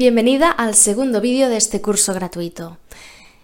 Bienvenida al segundo vídeo de este curso gratuito.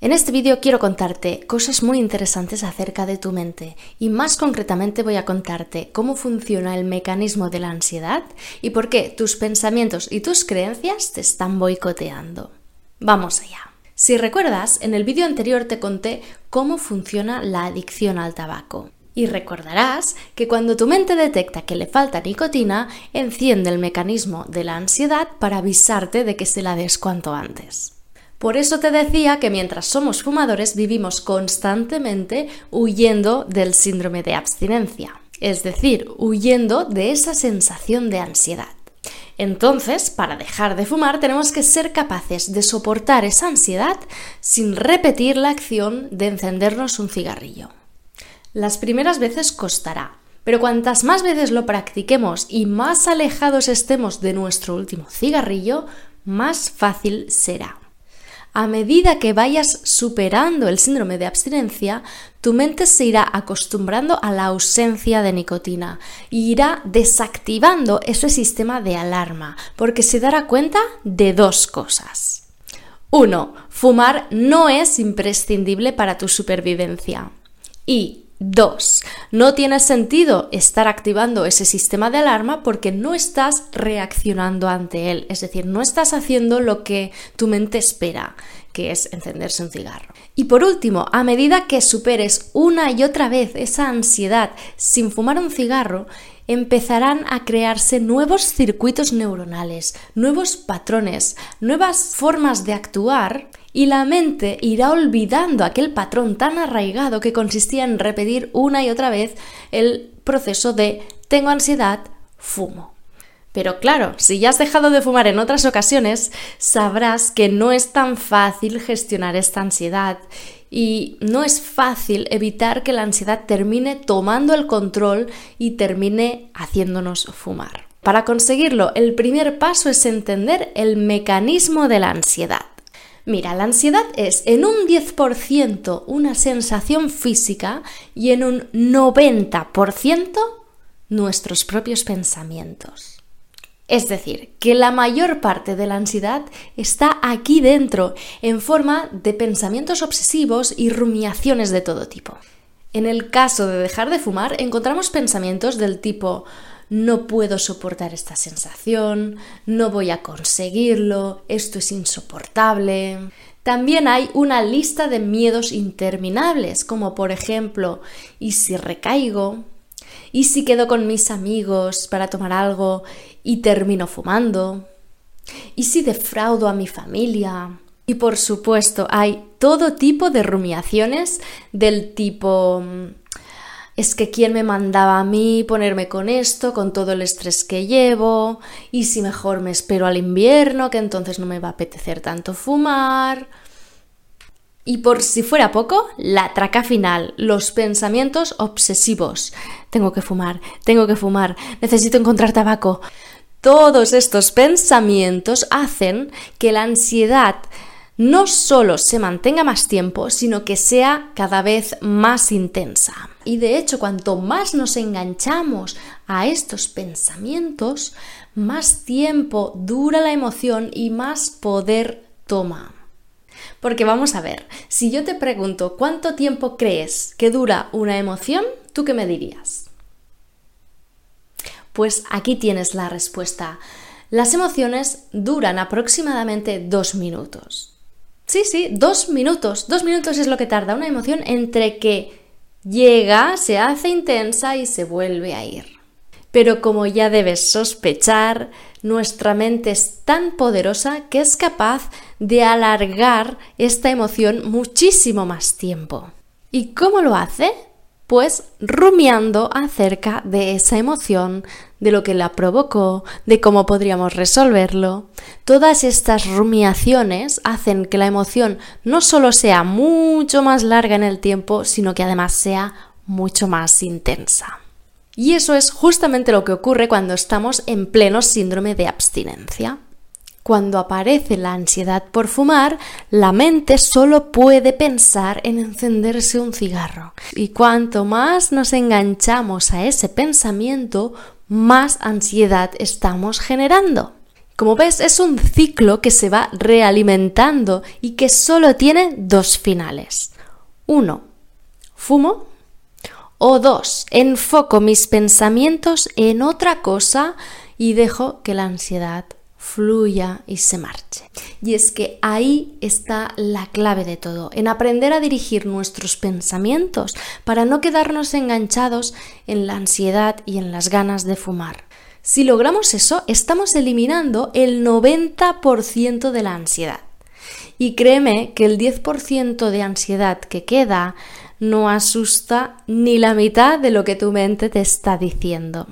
En este vídeo quiero contarte cosas muy interesantes acerca de tu mente y más concretamente voy a contarte cómo funciona el mecanismo de la ansiedad y por qué tus pensamientos y tus creencias te están boicoteando. Vamos allá. Si recuerdas, en el vídeo anterior te conté cómo funciona la adicción al tabaco. Y recordarás que cuando tu mente detecta que le falta nicotina, enciende el mecanismo de la ansiedad para avisarte de que se la des cuanto antes. Por eso te decía que mientras somos fumadores vivimos constantemente huyendo del síndrome de abstinencia, es decir, huyendo de esa sensación de ansiedad. Entonces, para dejar de fumar tenemos que ser capaces de soportar esa ansiedad sin repetir la acción de encendernos un cigarrillo. Las primeras veces costará, pero cuantas más veces lo practiquemos y más alejados estemos de nuestro último cigarrillo, más fácil será. A medida que vayas superando el síndrome de abstinencia, tu mente se irá acostumbrando a la ausencia de nicotina y irá desactivando ese sistema de alarma, porque se dará cuenta de dos cosas. Uno, Fumar no es imprescindible para tu supervivencia. Y 2. No tiene sentido estar activando ese sistema de alarma porque no estás reaccionando ante él, es decir, no estás haciendo lo que tu mente espera, que es encenderse un cigarro. Y por último, a medida que superes una y otra vez esa ansiedad sin fumar un cigarro, empezarán a crearse nuevos circuitos neuronales, nuevos patrones, nuevas formas de actuar y la mente irá olvidando aquel patrón tan arraigado que consistía en repetir una y otra vez el proceso de tengo ansiedad, fumo. Pero claro, si ya has dejado de fumar en otras ocasiones, sabrás que no es tan fácil gestionar esta ansiedad y no es fácil evitar que la ansiedad termine tomando el control y termine haciéndonos fumar. Para conseguirlo, el primer paso es entender el mecanismo de la ansiedad. Mira, la ansiedad es en un 10% una sensación física y en un 90% nuestros propios pensamientos. Es decir, que la mayor parte de la ansiedad está aquí dentro, en forma de pensamientos obsesivos y rumiaciones de todo tipo. En el caso de dejar de fumar, encontramos pensamientos del tipo no puedo soportar esta sensación, no voy a conseguirlo, esto es insoportable. También hay una lista de miedos interminables, como por ejemplo, ¿y si recaigo? ¿Y si quedo con mis amigos para tomar algo y termino fumando? ¿Y si defraudo a mi familia? Y por supuesto, hay todo tipo de rumiaciones del tipo es que quién me mandaba a mí ponerme con esto, con todo el estrés que llevo, y si mejor me espero al invierno, que entonces no me va a apetecer tanto fumar. Y por si fuera poco, la traca final, los pensamientos obsesivos. Tengo que fumar, tengo que fumar, necesito encontrar tabaco. Todos estos pensamientos hacen que la ansiedad no solo se mantenga más tiempo, sino que sea cada vez más intensa. Y de hecho, cuanto más nos enganchamos a estos pensamientos, más tiempo dura la emoción y más poder toma. Porque vamos a ver, si yo te pregunto cuánto tiempo crees que dura una emoción, ¿tú qué me dirías? Pues aquí tienes la respuesta. Las emociones duran aproximadamente dos minutos. Sí, sí, dos minutos. Dos minutos es lo que tarda una emoción entre que llega, se hace intensa y se vuelve a ir. Pero como ya debes sospechar, nuestra mente es tan poderosa que es capaz de alargar esta emoción muchísimo más tiempo. ¿Y cómo lo hace? Pues rumiando acerca de esa emoción, de lo que la provocó, de cómo podríamos resolverlo. Todas estas rumiaciones hacen que la emoción no solo sea mucho más larga en el tiempo, sino que además sea mucho más intensa. Y eso es justamente lo que ocurre cuando estamos en pleno síndrome de abstinencia. Cuando aparece la ansiedad por fumar, la mente solo puede pensar en encenderse un cigarro. Y cuanto más nos enganchamos a ese pensamiento, más ansiedad estamos generando. Como ves, es un ciclo que se va realimentando y que solo tiene dos finales. Uno, fumo. O dos, enfoco mis pensamientos en otra cosa y dejo que la ansiedad fluya y se marche. Y es que ahí está la clave de todo, en aprender a dirigir nuestros pensamientos para no quedarnos enganchados en la ansiedad y en las ganas de fumar. Si logramos eso, estamos eliminando el 90% de la ansiedad. Y créeme que el 10% de ansiedad que queda no asusta ni la mitad de lo que tu mente te está diciendo.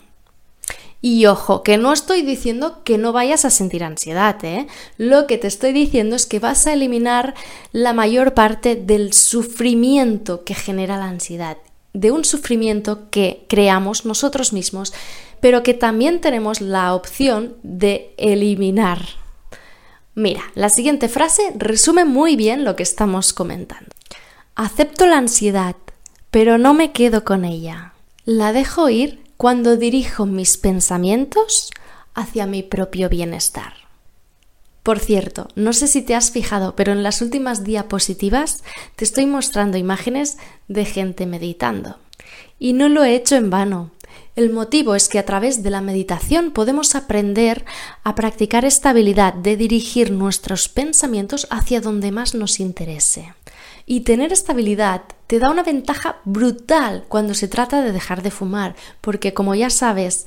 Y ojo, que no estoy diciendo que no vayas a sentir ansiedad, ¿eh? Lo que te estoy diciendo es que vas a eliminar la mayor parte del sufrimiento que genera la ansiedad, de un sufrimiento que creamos nosotros mismos, pero que también tenemos la opción de eliminar. Mira, la siguiente frase resume muy bien lo que estamos comentando. Acepto la ansiedad, pero no me quedo con ella. La dejo ir cuando dirijo mis pensamientos hacia mi propio bienestar. Por cierto, no sé si te has fijado, pero en las últimas diapositivas te estoy mostrando imágenes de gente meditando. Y no lo he hecho en vano. El motivo es que a través de la meditación podemos aprender a practicar esta habilidad de dirigir nuestros pensamientos hacia donde más nos interese. Y tener estabilidad te da una ventaja brutal cuando se trata de dejar de fumar, porque como ya sabes,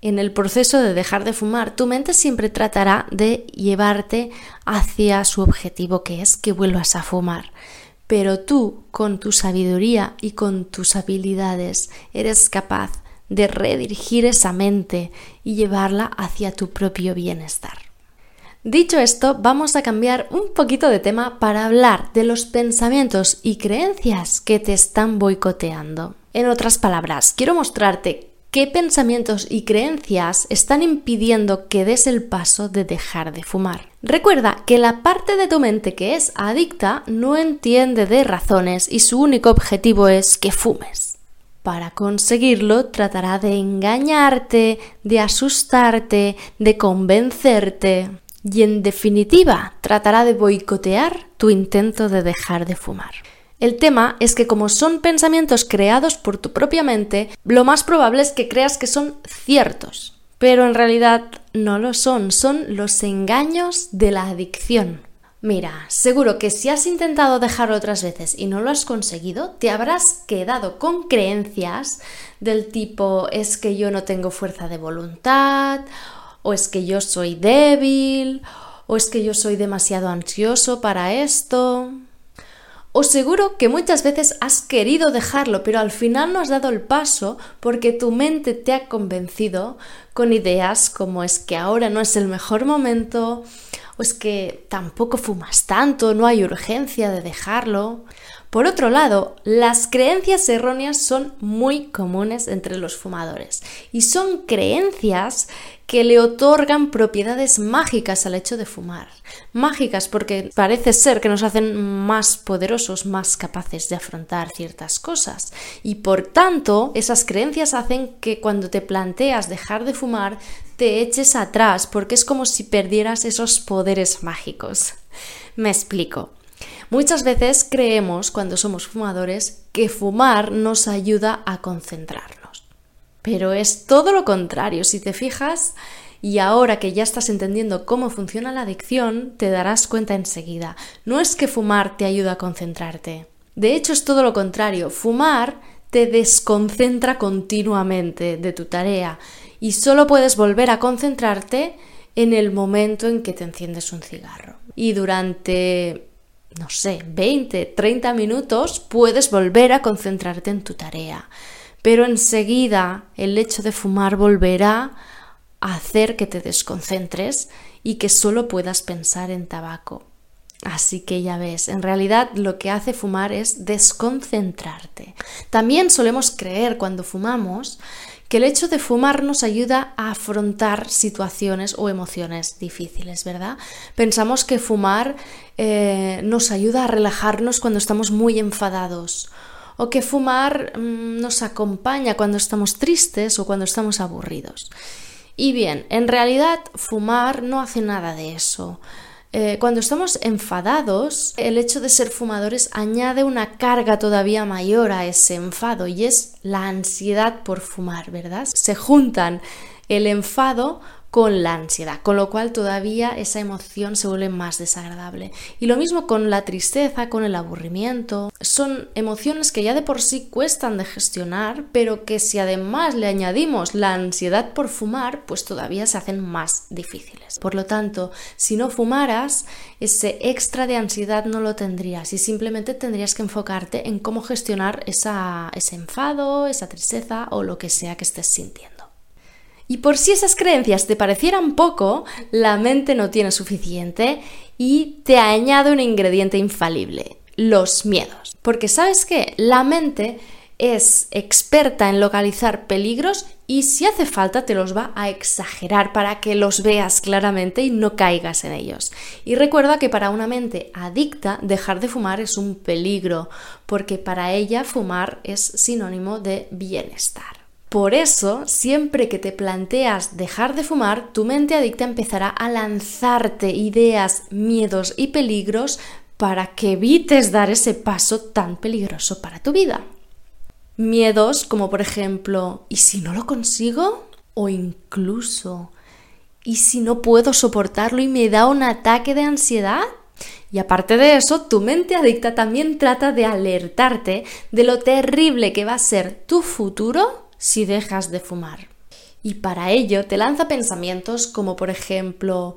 en el proceso de dejar de fumar, tu mente siempre tratará de llevarte hacia su objetivo, que es que vuelvas a fumar. Pero tú, con tu sabiduría y con tus habilidades, eres capaz de redirigir esa mente y llevarla hacia tu propio bienestar. Dicho esto, vamos a cambiar un poquito de tema para hablar de los pensamientos y creencias que te están boicoteando. En otras palabras, quiero mostrarte qué pensamientos y creencias están impidiendo que des el paso de dejar de fumar. Recuerda que la parte de tu mente que es adicta no entiende de razones y su único objetivo es que fumes. Para conseguirlo tratará de engañarte, de asustarte, de convencerte y en definitiva tratará de boicotear tu intento de dejar de fumar. El tema es que como son pensamientos creados por tu propia mente, lo más probable es que creas que son ciertos, pero en realidad no lo son, son los engaños de la adicción. Mira, seguro que si has intentado dejarlo otras veces y no lo has conseguido, te habrás quedado con creencias del tipo es que yo no tengo fuerza de voluntad o es que yo soy débil, o es que yo soy demasiado ansioso para esto. O seguro que muchas veces has querido dejarlo, pero al final no has dado el paso porque tu mente te ha convencido con ideas como es que ahora no es el mejor momento, o es que tampoco fumas tanto, no hay urgencia de dejarlo. Por otro lado, las creencias erróneas son muy comunes entre los fumadores y son creencias que le otorgan propiedades mágicas al hecho de fumar. Mágicas porque parece ser que nos hacen más poderosos, más capaces de afrontar ciertas cosas. Y por tanto, esas creencias hacen que cuando te planteas dejar de fumar, te eches atrás porque es como si perdieras esos poderes mágicos. Me explico. Muchas veces creemos, cuando somos fumadores, que fumar nos ayuda a concentrar pero es todo lo contrario, si te fijas, y ahora que ya estás entendiendo cómo funciona la adicción, te darás cuenta enseguida. No es que fumar te ayuda a concentrarte. De hecho, es todo lo contrario. Fumar te desconcentra continuamente de tu tarea y solo puedes volver a concentrarte en el momento en que te enciendes un cigarro. Y durante, no sé, 20, 30 minutos puedes volver a concentrarte en tu tarea pero enseguida el hecho de fumar volverá a hacer que te desconcentres y que solo puedas pensar en tabaco. Así que ya ves, en realidad lo que hace fumar es desconcentrarte. También solemos creer cuando fumamos que el hecho de fumar nos ayuda a afrontar situaciones o emociones difíciles, ¿verdad? Pensamos que fumar eh, nos ayuda a relajarnos cuando estamos muy enfadados o que fumar mm, nos acompaña cuando estamos tristes o cuando estamos aburridos. Y bien, en realidad fumar no hace nada de eso. Eh, cuando estamos enfadados, el hecho de ser fumadores añade una carga todavía mayor a ese enfado y es la ansiedad por fumar, ¿verdad? Se juntan el enfado con la ansiedad, con lo cual todavía esa emoción se vuelve más desagradable. Y lo mismo con la tristeza, con el aburrimiento. Son emociones que ya de por sí cuestan de gestionar, pero que si además le añadimos la ansiedad por fumar, pues todavía se hacen más difíciles. Por lo tanto, si no fumaras, ese extra de ansiedad no lo tendrías y simplemente tendrías que enfocarte en cómo gestionar esa, ese enfado, esa tristeza o lo que sea que estés sintiendo. Y por si esas creencias te parecieran poco, la mente no tiene suficiente y te añade un ingrediente infalible, los miedos. Porque sabes qué, la mente es experta en localizar peligros y si hace falta te los va a exagerar para que los veas claramente y no caigas en ellos. Y recuerda que para una mente adicta dejar de fumar es un peligro, porque para ella fumar es sinónimo de bienestar. Por eso, siempre que te planteas dejar de fumar, tu mente adicta empezará a lanzarte ideas, miedos y peligros para que evites dar ese paso tan peligroso para tu vida. Miedos como por ejemplo, ¿y si no lo consigo? O incluso, ¿y si no puedo soportarlo y me da un ataque de ansiedad? Y aparte de eso, tu mente adicta también trata de alertarte de lo terrible que va a ser tu futuro si dejas de fumar. Y para ello te lanza pensamientos como por ejemplo,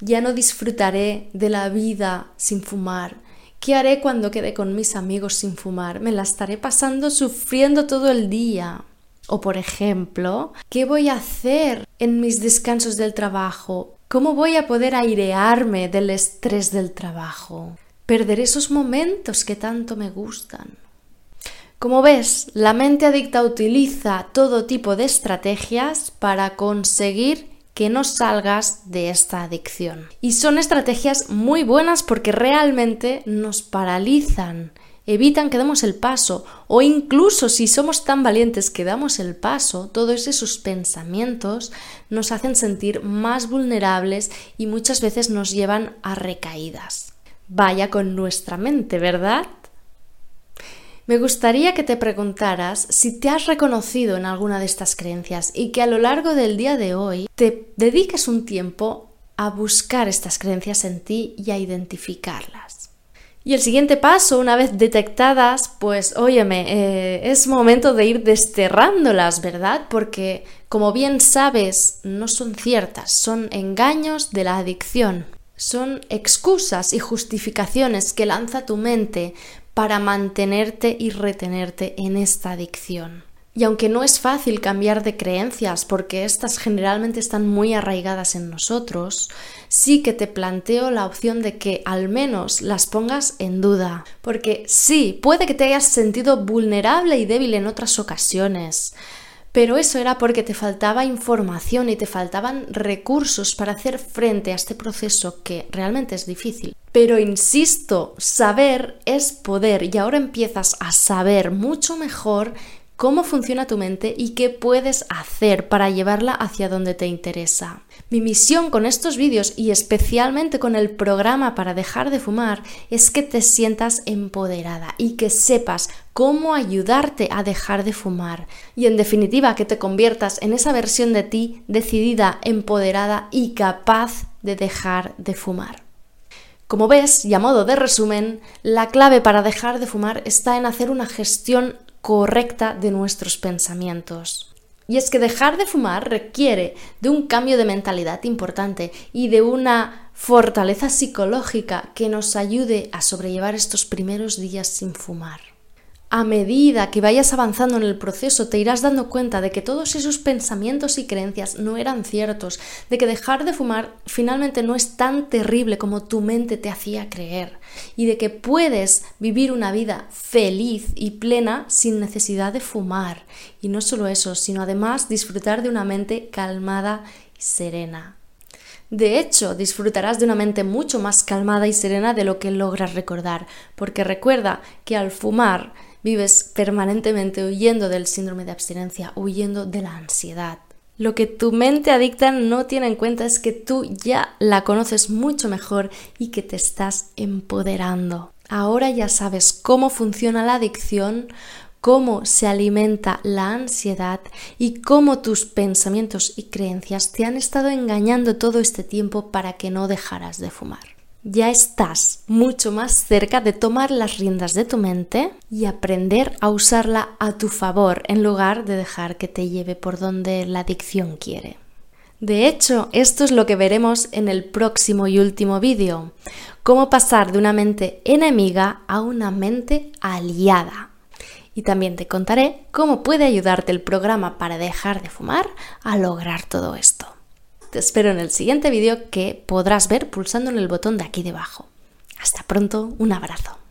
ya no disfrutaré de la vida sin fumar. ¿Qué haré cuando quede con mis amigos sin fumar? Me la estaré pasando sufriendo todo el día. O por ejemplo, ¿qué voy a hacer en mis descansos del trabajo? ¿Cómo voy a poder airearme del estrés del trabajo? Perderé esos momentos que tanto me gustan. Como ves, la mente adicta utiliza todo tipo de estrategias para conseguir que no salgas de esta adicción. Y son estrategias muy buenas porque realmente nos paralizan, evitan que demos el paso o incluso si somos tan valientes que damos el paso, todos esos pensamientos nos hacen sentir más vulnerables y muchas veces nos llevan a recaídas. Vaya con nuestra mente, ¿verdad? Me gustaría que te preguntaras si te has reconocido en alguna de estas creencias y que a lo largo del día de hoy te dediques un tiempo a buscar estas creencias en ti y a identificarlas. Y el siguiente paso, una vez detectadas, pues óyeme, eh, es momento de ir desterrándolas, ¿verdad? Porque, como bien sabes, no son ciertas, son engaños de la adicción. Son excusas y justificaciones que lanza tu mente para mantenerte y retenerte en esta adicción. Y aunque no es fácil cambiar de creencias porque estas generalmente están muy arraigadas en nosotros, sí que te planteo la opción de que al menos las pongas en duda. Porque sí, puede que te hayas sentido vulnerable y débil en otras ocasiones, pero eso era porque te faltaba información y te faltaban recursos para hacer frente a este proceso que realmente es difícil. Pero insisto, saber es poder y ahora empiezas a saber mucho mejor cómo funciona tu mente y qué puedes hacer para llevarla hacia donde te interesa. Mi misión con estos vídeos y especialmente con el programa para dejar de fumar es que te sientas empoderada y que sepas cómo ayudarte a dejar de fumar y en definitiva que te conviertas en esa versión de ti decidida, empoderada y capaz de dejar de fumar. Como ves, y a modo de resumen, la clave para dejar de fumar está en hacer una gestión correcta de nuestros pensamientos. Y es que dejar de fumar requiere de un cambio de mentalidad importante y de una fortaleza psicológica que nos ayude a sobrellevar estos primeros días sin fumar a medida que vayas avanzando en el proceso te irás dando cuenta de que todos esos pensamientos y creencias no eran ciertos, de que dejar de fumar finalmente no es tan terrible como tu mente te hacía creer y de que puedes vivir una vida feliz y plena sin necesidad de fumar. Y no solo eso, sino además disfrutar de una mente calmada y serena. De hecho, disfrutarás de una mente mucho más calmada y serena de lo que logras recordar, porque recuerda que al fumar vives permanentemente huyendo del síndrome de abstinencia, huyendo de la ansiedad. Lo que tu mente adicta no tiene en cuenta es que tú ya la conoces mucho mejor y que te estás empoderando. Ahora ya sabes cómo funciona la adicción, cómo se alimenta la ansiedad y cómo tus pensamientos y creencias te han estado engañando todo este tiempo para que no dejaras de fumar. Ya estás mucho más cerca de tomar las riendas de tu mente y aprender a usarla a tu favor en lugar de dejar que te lleve por donde la adicción quiere. De hecho, esto es lo que veremos en el próximo y último vídeo, cómo pasar de una mente enemiga a una mente aliada y también te contaré cómo puede ayudarte el programa para dejar de fumar a lograr todo esto. Te espero en el siguiente vídeo que podrás ver pulsando en el botón de aquí debajo. Hasta pronto, un abrazo.